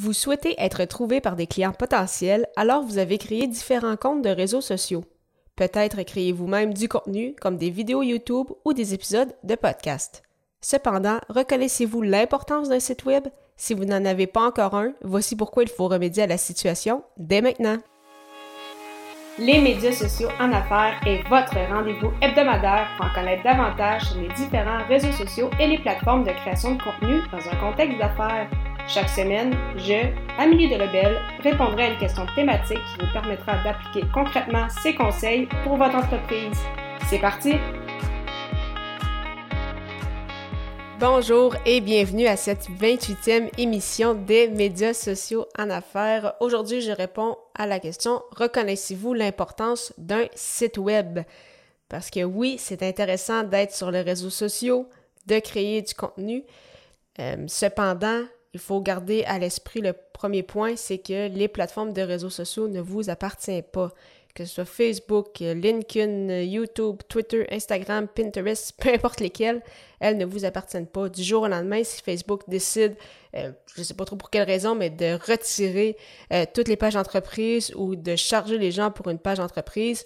Vous souhaitez être trouvé par des clients potentiels, alors vous avez créé différents comptes de réseaux sociaux. Peut-être créez vous-même du contenu comme des vidéos YouTube ou des épisodes de podcast. Cependant, reconnaissez-vous l'importance d'un site web? Si vous n'en avez pas encore un, voici pourquoi il faut remédier à la situation dès maintenant. Les médias sociaux en affaires est votre rendez-vous hebdomadaire pour en connaître davantage sur les différents réseaux sociaux et les plateformes de création de contenu dans un contexte d'affaires. Chaque semaine, je, Amélie Delebel, répondrai à une question thématique qui vous permettra d'appliquer concrètement ces conseils pour votre entreprise. C'est parti! Bonjour et bienvenue à cette 28e émission des médias sociaux en affaires. Aujourd'hui, je réponds à la question Reconnaissez-vous l'importance d'un site web? Parce que oui, c'est intéressant d'être sur les réseaux sociaux, de créer du contenu. Euh, cependant, il faut garder à l'esprit le premier point, c'est que les plateformes de réseaux sociaux ne vous appartiennent pas. Que ce soit Facebook, LinkedIn, YouTube, Twitter, Instagram, Pinterest, peu importe lesquelles, elles ne vous appartiennent pas. Du jour au lendemain, si Facebook décide, euh, je ne sais pas trop pour quelle raison, mais de retirer euh, toutes les pages d'entreprise ou de charger les gens pour une page d'entreprise,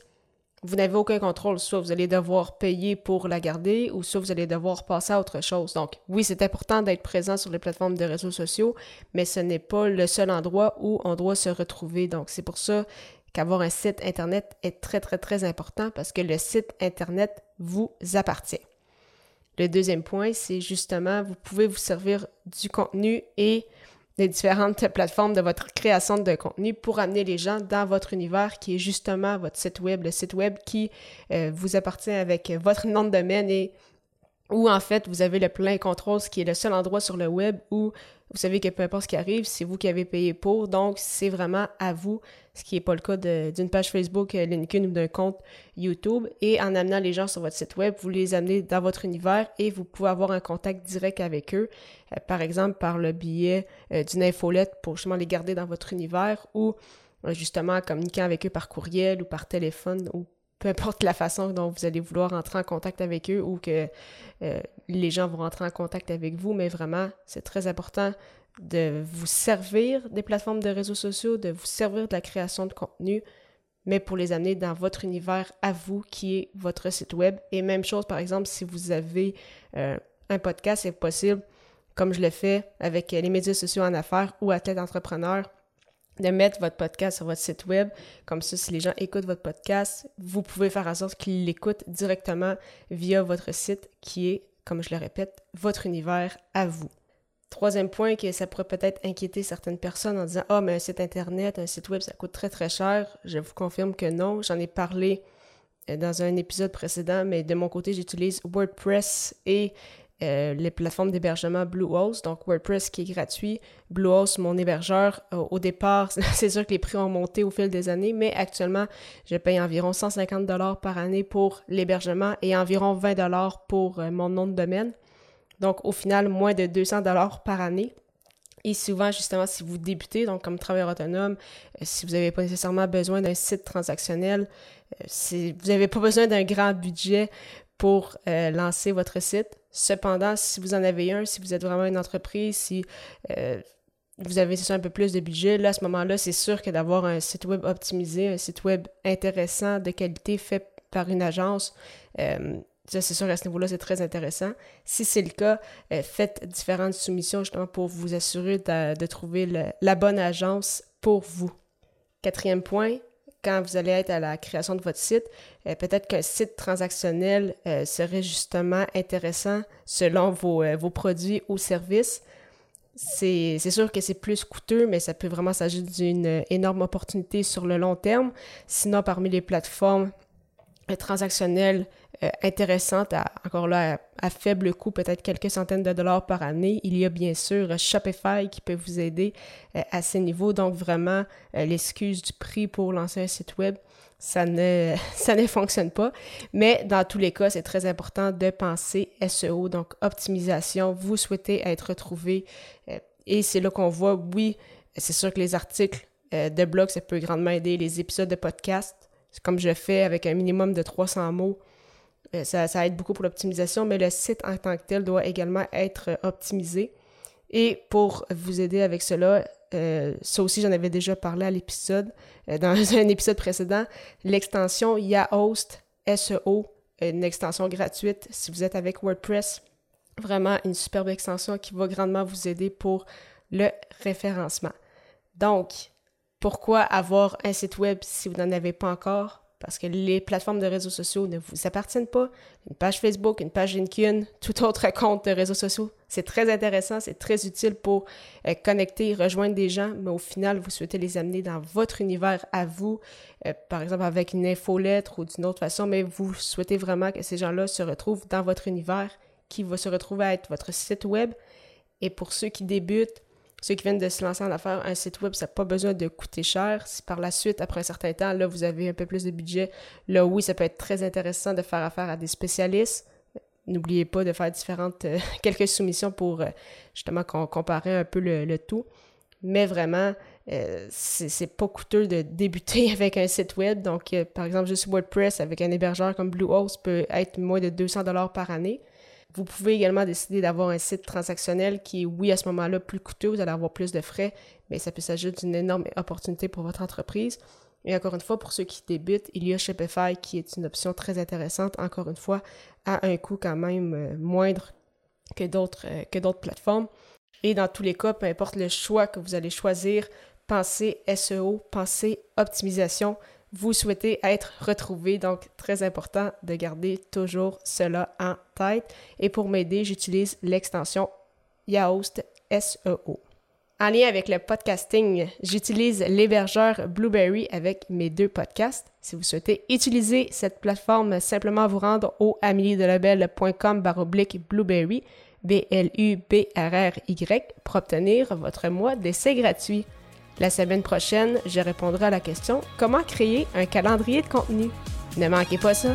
vous n'avez aucun contrôle. Soit vous allez devoir payer pour la garder ou soit vous allez devoir passer à autre chose. Donc, oui, c'est important d'être présent sur les plateformes de réseaux sociaux, mais ce n'est pas le seul endroit où on doit se retrouver. Donc, c'est pour ça qu'avoir un site Internet est très, très, très important parce que le site Internet vous appartient. Le deuxième point, c'est justement, vous pouvez vous servir du contenu et les différentes plateformes de votre création de contenu pour amener les gens dans votre univers qui est justement votre site web, le site web qui euh, vous appartient avec votre nom de domaine et où en fait vous avez le plein contrôle, ce qui est le seul endroit sur le web où vous savez que peu importe ce qui arrive, c'est vous qui avez payé pour, donc c'est vraiment à vous, ce qui n'est pas le cas d'une page Facebook, euh, LinkedIn ou d'un compte YouTube. Et en amenant les gens sur votre site web, vous les amenez dans votre univers et vous pouvez avoir un contact direct avec eux, euh, par exemple par le biais euh, d'une infolette pour justement les garder dans votre univers ou justement communiquer avec eux par courriel ou par téléphone ou peu importe la façon dont vous allez vouloir entrer en contact avec eux ou que euh, les gens vont rentrer en contact avec vous, mais vraiment, c'est très important de vous servir des plateformes de réseaux sociaux, de vous servir de la création de contenu, mais pour les amener dans votre univers à vous, qui est votre site web. Et même chose, par exemple, si vous avez euh, un podcast, c'est possible, comme je le fais avec les médias sociaux en affaires ou athlète entrepreneur, de mettre votre podcast sur votre site web. Comme ça, si les gens écoutent votre podcast, vous pouvez faire en sorte qu'ils l'écoutent directement via votre site qui est, comme je le répète, votre univers à vous. Troisième point, que ça pourrait peut-être inquiéter certaines personnes en disant Ah, mais un site internet, un site web, ça coûte très très cher. Je vous confirme que non. J'en ai parlé euh, dans un épisode précédent, mais de mon côté, j'utilise WordPress et euh, les plateformes d'hébergement Bluehost, donc WordPress qui est gratuit, Bluehost, mon hébergeur. Euh, au départ, c'est sûr que les prix ont monté au fil des années, mais actuellement, je paye environ 150 dollars par année pour l'hébergement et environ 20 dollars pour euh, mon nom de domaine. Donc, au final, moins de 200 dollars par année. Et souvent, justement, si vous débutez, donc comme travailleur autonome, si vous n'avez pas nécessairement besoin d'un site transactionnel, si vous n'avez pas besoin d'un grand budget pour lancer votre site, Cependant, si vous en avez un, si vous êtes vraiment une entreprise, si euh, vous avez un peu plus de budget, là, à ce moment-là, c'est sûr que d'avoir un site web optimisé, un site web intéressant, de qualité, fait par une agence, euh, c'est sûr qu'à ce niveau-là, c'est très intéressant. Si c'est le cas, euh, faites différentes soumissions justement pour vous assurer de trouver la bonne agence pour vous. Quatrième point, quand vous allez être à la création de votre site, euh, peut-être qu'un site transactionnel euh, serait justement intéressant selon vos, euh, vos produits ou services. C'est sûr que c'est plus coûteux, mais ça peut vraiment s'agir d'une énorme opportunité sur le long terme. Sinon, parmi les plateformes transactionnelles euh, intéressante, encore là, à, faible coût, peut-être quelques centaines de dollars par année. Il y a bien sûr Shopify qui peut vous aider euh, à ces niveaux. Donc vraiment, euh, l'excuse du prix pour lancer un site web, ça ne, ça ne fonctionne pas. Mais dans tous les cas, c'est très important de penser SEO, donc optimisation. Vous souhaitez être retrouvé et c'est là qu'on voit, oui, c'est sûr que les articles de blog, ça peut grandement aider, les épisodes de podcast, comme je fais avec un minimum de 300 mots, euh, ça, aide beaucoup pour l'optimisation, mais le site en tant que tel doit également être optimisé. Et pour vous aider avec cela, euh, ça aussi j'en avais déjà parlé à l'épisode, euh, dans un épisode précédent, l'extension Yahost SEO, une extension gratuite si vous êtes avec WordPress. Vraiment une superbe extension qui va grandement vous aider pour le référencement. Donc, pourquoi avoir un site web si vous n'en avez pas encore? Parce que les plateformes de réseaux sociaux ne vous appartiennent pas. Une page Facebook, une page LinkedIn, tout autre compte de réseaux sociaux, c'est très intéressant, c'est très utile pour euh, connecter, rejoindre des gens, mais au final, vous souhaitez les amener dans votre univers à vous, euh, par exemple avec une infolettre ou d'une autre façon, mais vous souhaitez vraiment que ces gens-là se retrouvent dans votre univers qui va se retrouver à être votre site web. Et pour ceux qui débutent, ceux qui viennent de se lancer en affaires, un site web, ça n'a pas besoin de coûter cher. Si par la suite, après un certain temps, là, vous avez un peu plus de budget, là, oui, ça peut être très intéressant de faire affaire à des spécialistes. N'oubliez pas de faire différentes, euh, quelques soumissions pour euh, justement comparer un peu le, tout. Mais vraiment, euh, c'est pas coûteux de débuter avec un site web. Donc, par exemple, juste WordPress avec un hébergeur comme Bluehost peut être moins de 200 dollars par année. Vous pouvez également décider d'avoir un site transactionnel qui est, oui, à ce moment-là, plus coûteux, vous allez avoir plus de frais, mais ça peut s'agir d'une énorme opportunité pour votre entreprise. Et encore une fois, pour ceux qui débutent, il y a Shopify qui est une option très intéressante, encore une fois, à un coût quand même euh, moindre que d'autres euh, que d'autres plateformes. Et dans tous les cas, peu importe le choix que vous allez choisir, pensez SEO, pensez optimisation, vous souhaitez être retrouvé. Donc, très important de garder toujours cela en tête. Et pour m'aider, j'utilise l'extension Yoast SEO. En lien avec le podcasting, j'utilise l'hébergeur Blueberry avec mes deux podcasts. Si vous souhaitez utiliser cette plateforme, simplement vous rendre au améliedelabel.com baroblique Blueberry, B-L-U-B-R-R-Y, pour obtenir votre mois d'essai gratuit. La semaine prochaine, je répondrai à la question comment créer un calendrier de contenu? Ne manquez pas ça.